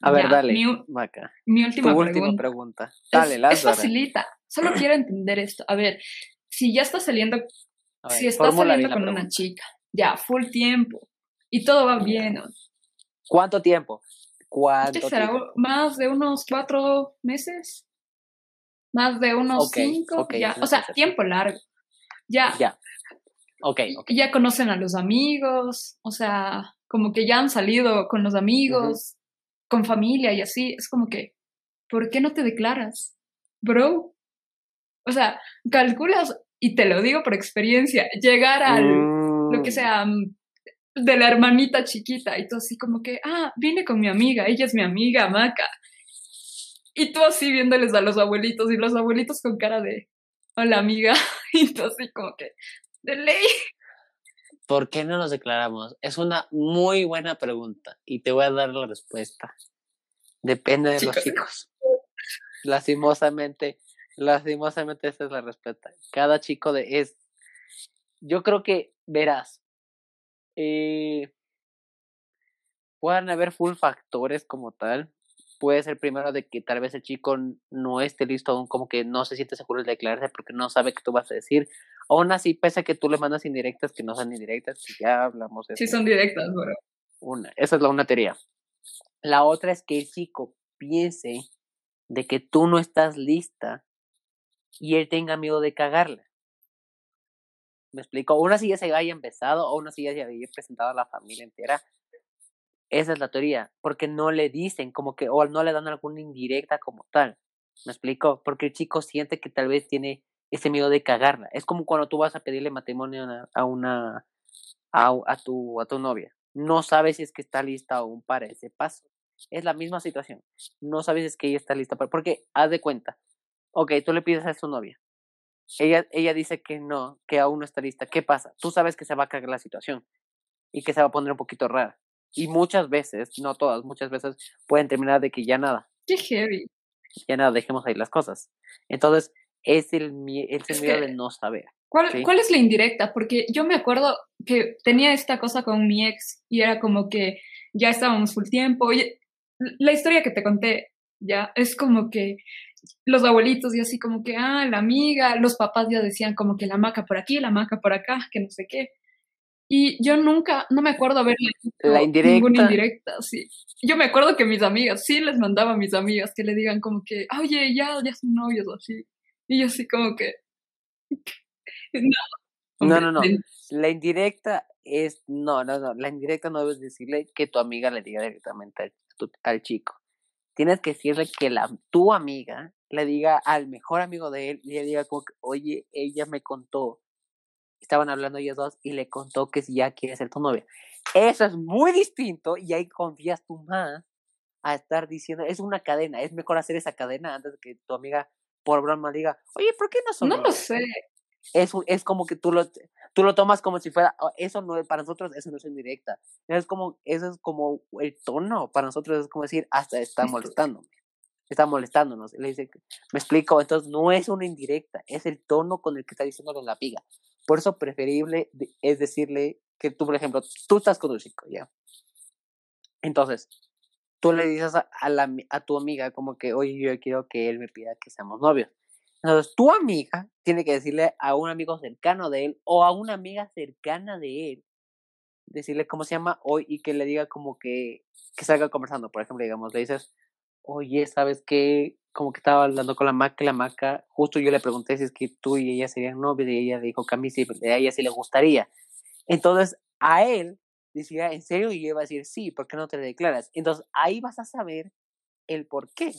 a ver, dale. Mi, Maca. mi última, tu última pregunta. Dale, es, es facilita. Solo quiero entender esto. A ver, si ya estás saliendo, si estás saliendo con una chica ya, full tiempo. Y todo va bien. ¿Cuánto tiempo? ¿Cuánto será? ¿Más de unos cuatro meses? ¿Más de unos cinco? ya. O sea, tiempo largo. Ya. Ya. Ok, Ya conocen a los amigos, o sea, como que ya han salido con los amigos, con familia y así. Es como que, ¿por qué no te declaras? Bro. O sea, calculas, y te lo digo por experiencia, llegar al, lo que mm. sea, mm, de la hermanita chiquita. Y tú así como que, ah, vine con mi amiga, ella es mi amiga, Maca. Y tú así viéndoles a los abuelitos y los abuelitos con cara de, hola amiga. (laughs) Y tú así como que, de ley. ¿Por qué no nos declaramos? Es una muy buena pregunta y te voy a dar la respuesta. Depende de los chicos. Lastimosamente, lastimosamente esa es la respuesta. Cada chico de es yo creo que verás, eh, puedan haber full factores como tal. Puede ser primero de que tal vez el chico no esté listo aún, como que no se siente seguro de declararse porque no sabe qué tú vas a decir. Aún así, pese a que tú le mandas indirectas que no son indirectas, ya hablamos de Sí, son directas, bro. Una, esa es la una teoría. La otra es que el chico piense de que tú no estás lista y él tenga miedo de cagarla. Me explico, una si ya se haya empezado o una si ya se había presentado a la familia entera. Esa es la teoría, porque no le dicen como que, o no le dan alguna indirecta como tal. ¿Me explico? Porque el chico siente que tal vez tiene ese miedo de cagarla. Es como cuando tú vas a pedirle matrimonio a una, a, a, tu, a tu novia. No sabes si es que está lista aún para ese paso. Es la misma situación. No sabes si es que ella está lista. Porque haz de cuenta. Ok, tú le pides a su novia. Ella, ella dice que no, que aún no está lista. ¿Qué pasa? Tú sabes que se va a caer la situación y que se va a poner un poquito rara. Y muchas veces, no todas, muchas veces pueden terminar de que ya nada. Qué heavy. Ya nada, dejemos ahí las cosas. Entonces, es el, es el miedo de no saber. ¿cuál, ¿Cuál es la indirecta? Porque yo me acuerdo que tenía esta cosa con mi ex y era como que ya estábamos full tiempo. Y la historia que te conté, ya, es como que los abuelitos y así como que, ah, la amiga, los papás ya decían como que la maca por aquí, la maca por acá, que no sé qué. Y yo nunca, no me acuerdo haber la indirecta. ninguna indirecta, sí. Yo me acuerdo que mis amigas, sí les mandaba a mis amigas que le digan como que, oye, ya, ya son novios o así. Y yo así como que, (laughs) no. No, no, no. La indirecta es, no, no, no. La indirecta no debes decirle que tu amiga le diga directamente al, chico. Tienes que decirle que la, tu amiga le diga al mejor amigo de él y le diga como que, oye, ella me contó. Estaban hablando ellos dos y le contó que si ya quiere ser tu novia. Eso es muy distinto y ahí confías tú más a estar diciendo, es una cadena, es mejor hacer esa cadena antes de que tu amiga por broma diga, oye, ¿por qué no son? No lo sé. Es, es como que tú lo, tú lo tomas como si fuera, oh, eso no es, para nosotros eso no es indirecta. Es como, eso es como el tono, para nosotros es como decir, hasta está molestándome, está molestándonos. Le dice, me explico, entonces no es una indirecta, es el tono con el que está diciéndole la piga. Por eso preferible es decirle que tú, por ejemplo, tú estás con un chico, ¿ya? Entonces, tú le dices a, la, a tu amiga como que, oye, yo quiero que él me pida que seamos novios. Entonces, tu amiga tiene que decirle a un amigo cercano de él o a una amiga cercana de él, decirle cómo se llama hoy y que le diga como que, que salga conversando. Por ejemplo, digamos, le dices, oye, ¿sabes qué? Como que estaba hablando con la maca la maca, justo yo le pregunté si es que tú y ella serían novios y ella dijo que a sí, a ella sí le gustaría. Entonces, a él decía, ¿en serio? Y yo iba a decir, sí, ¿por qué no te declaras? Entonces ahí vas a saber el por qué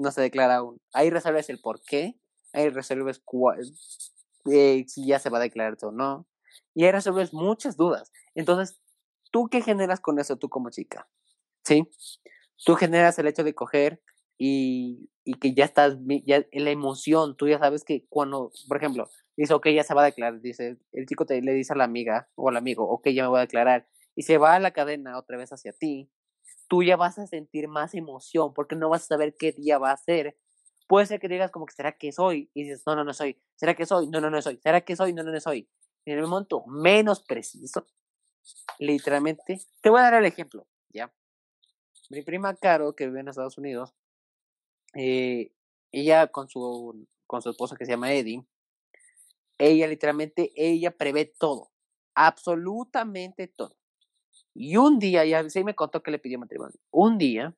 no se declara aún. Ahí resuelves el por qué, ahí resuelves cuál, eh, si ya se va a declarar o no, y ahí resuelves muchas dudas. Entonces, ¿tú qué generas con eso tú como chica? ¿Sí? Tú generas el hecho de coger y, y que ya estás, ya la emoción, tú ya sabes que cuando, por ejemplo, dice, ok, ya se va a declarar, dice, el chico te, le dice a la amiga o al amigo, ok, ya me voy a declarar, y se va a la cadena otra vez hacia ti, tú ya vas a sentir más emoción porque no vas a saber qué día va a ser. Puede ser que digas como que será que soy y dices, no, no, no soy, será que soy, no, no, no soy, será que soy, no, no, no soy. En el momento menos preciso, literalmente, te voy a dar el ejemplo, ¿ya? Mi prima Caro, que vive en Estados Unidos, eh, ella con su, con su esposo que se llama Eddie, ella literalmente, ella prevé todo, absolutamente todo. Y un día, ya sí me contó que le pidió matrimonio. Un día,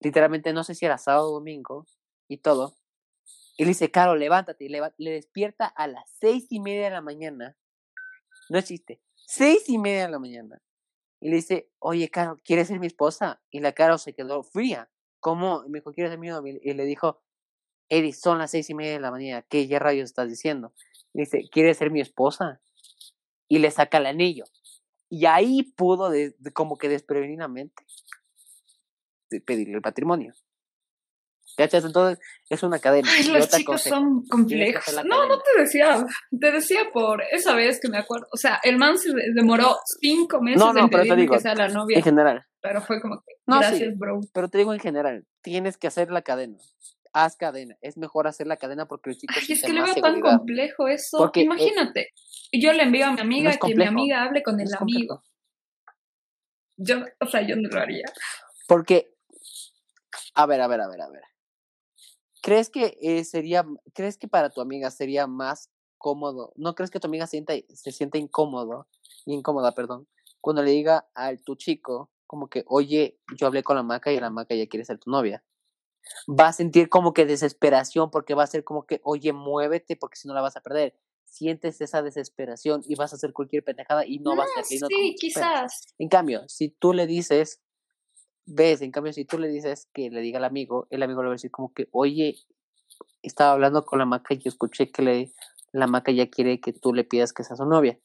literalmente no sé si era sábado o domingo y todo. Y le dice, Caro, levántate. Y le, despierta a las seis y media de la mañana. No existe. Seis y media de la mañana. Y le dice, oye, Caro, ¿quieres ser mi esposa? Y la Caro se quedó fría. ¿Cómo? Y me dijo, ¿quieres ser mi novia? Y le dijo, Eddie, son las seis y media de la mañana. ¿Qué ya rayos estás diciendo? dice, ¿quieres ser mi esposa? Y le saca el anillo. Y ahí pudo, como que desprevenidamente, pedirle el patrimonio. ¿Cachas? Entonces es una cadena. Ay, los chicos son complejos. No, no te decía. Te decía por esa vez que me acuerdo. O sea, el man se demoró cinco meses en pedirme que sea la novia. En general. Pero fue como que, gracias, bro. Pero te digo en general, tienes que hacer la cadena haz cadena. Es mejor hacer la cadena porque el chico. Ay, es que le veo tan complejo eso. Porque, eh, Imagínate, yo le envío a mi amiga que mi amiga hable con el amigo. Yo, o sea, yo no lo haría. Porque, a ver, a ver, a ver, a ver. ¿Crees que eh, sería, crees que para tu amiga sería más cómodo? ¿No crees que tu amiga sienta, se sienta incómodo, incómoda, perdón, cuando le diga a tu chico como que, oye, yo hablé con la maca y la maca ya quiere ser tu novia? Va a sentir como que desesperación porque va a ser como que, oye, muévete porque si no la vas a perder. Sientes esa desesperación y vas a hacer cualquier pendejada y no, vas a ser Sí, quizás. En cambio, si tú le dices, ves, en cambio, si tú le dices que le diga al amigo, el amigo le va a decir como que, oye, estaba hablando con la maca y yo escuché que le, la maca ya quiere que tú le pidas que sea su novia.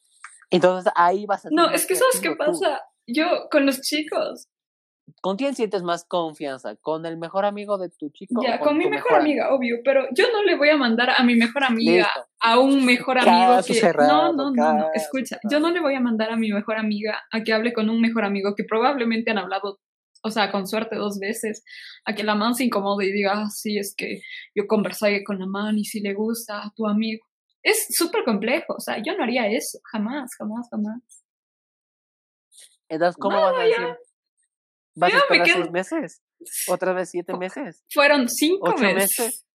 Entonces ahí vas a... No, es que sabes qué pasa. Yo con los chicos, ¿Con quién sientes más confianza? ¿Con el mejor amigo de tu chico? Ya, con, mi mejor, amiga, obvio, pero yo no le voy a mandar a mi mejor amiga a un mejor amigo que... no, no, no, escucha, yo no le voy a mandar a mi mejor amiga a que hable con un mejor amigo que probablemente han hablado, o sea, con suerte dos veces, a que la man se incomode y diga, ah, sí, es que yo conversé con la man y si le gusta a tu amigo. Es súper complejo, o sea, yo no haría eso, jamás, jamás, jamás. Entonces, ¿cómo vas a decir? ¿Vas a esperar seis meses? ¿Otra vez siete meses? Fueron cinco ¿Ocho meses.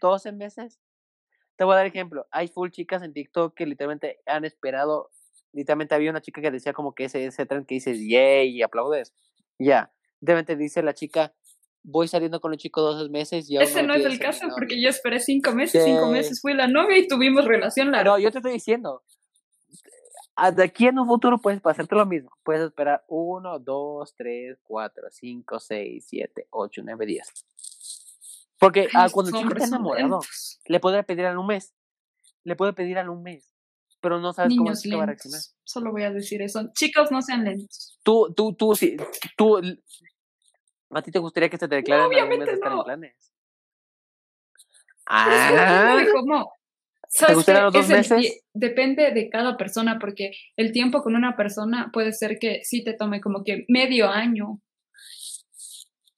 ¿Doce meses? Te voy a dar ejemplo. Hay full chicas en TikTok que literalmente han esperado. Literalmente había una chica que decía como que ese, ese tren que dices yay y aplaudes. Ya. De repente dice la chica, voy saliendo con el chico dos meses y Ese no, es el caso, porque yo esperé cinco meses, cinco meses fui la novia y tuvimos relación larga. No, yo te estoy diciendo, de aquí en un futuro puedes pasarte lo mismo. Puedes esperar uno, dos, tres, cuatro, cinco, seis, siete, ocho, nueve, diez. Porque ah, cuando el chico está enamorado, le puede pedir en un mes. Le puede pedir en un mes. Pero no sabes cómo se va a reaccionar. Solo voy a decir eso. Chicos, no sean lentos. Tú, tú, tú, sí, tú, ¿A ti te gustaría que se te declaren no, obviamente de estar en planes? Ah. ¿Cómo? ¿Te los dos meses? depende de cada persona, porque el tiempo con una persona puede ser que sí te tome como que medio año.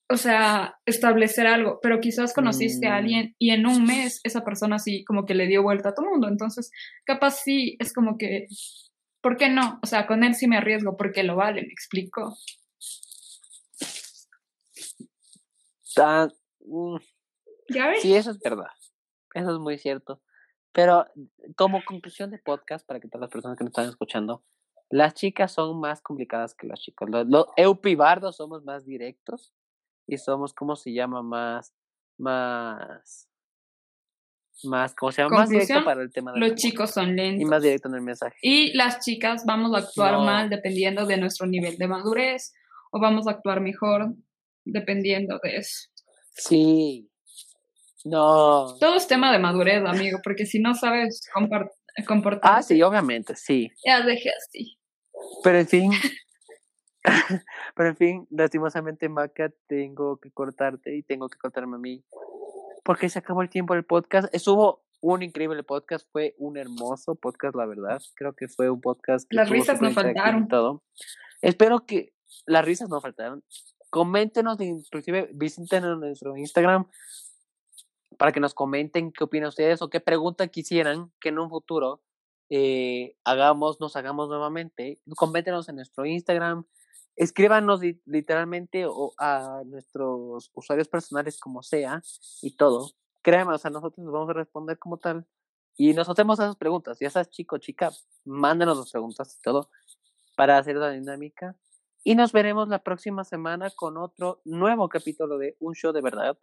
O sea, establecer algo, pero quizás conociste a mm. alguien y en un mes esa persona sí como que le dio vuelta a todo mundo. Entonces, capaz sí es como que, ¿por qué no? O sea, con él sí me arriesgo porque lo vale, me explico. Mm, sí, eso es verdad. Eso es muy cierto. Pero como conclusión de podcast, para que todas las personas que nos están escuchando, las chicas son más complicadas que los chicos. Los, eupibardos somos más directos y somos, ¿cómo se llama? Más, más, más, ¿cómo se llama? Más directo para el tema de Los chicos son lentos. Y más directo en el mensaje. Y las chicas vamos a actuar mal dependiendo de nuestro nivel de madurez o vamos a actuar mejor dependiendo de eso. Sí. No. Todo es tema de madurez, amigo, porque si no sabes comportarte. Ah, sí, obviamente, sí. Ya dejé así. Pero en fin. (laughs) pero en fin, lastimosamente, Maca, tengo que cortarte y tengo que cortarme a mí. Porque se acabó el tiempo del podcast. Estuvo un increíble podcast, fue un hermoso podcast, la verdad. Creo que fue un podcast. las risas no faltaron. Todo. Espero que las risas no faltaron coméntenos, inclusive visítenos en nuestro Instagram para que nos comenten qué opinan ustedes o qué pregunta quisieran que en un futuro eh, hagamos, nos hagamos nuevamente. Coméntenos en nuestro Instagram, escríbanos literalmente o a nuestros usuarios personales como sea y todo. Créanme, o sea, nosotros nos vamos a responder como tal. Y nos hacemos esas preguntas. Ya sabes, chico, chica, mándenos las preguntas y todo para hacer la dinámica. Y nos veremos la próxima semana con otro nuevo capítulo de Un Show de Verdad.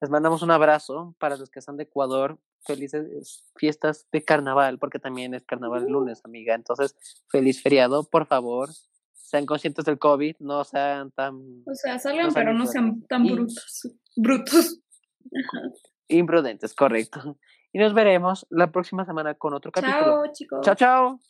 Les mandamos un abrazo para los que están de Ecuador. Felices fiestas de carnaval, porque también es carnaval lunes, amiga. Entonces, feliz feriado, por favor. Sean conscientes del COVID, no sean tan. O sea, salgan, pero no sean tan brutos. Brutos. Imprudentes, correcto. Y nos veremos la próxima semana con otro capítulo. Chao, chicos. Chao, chao.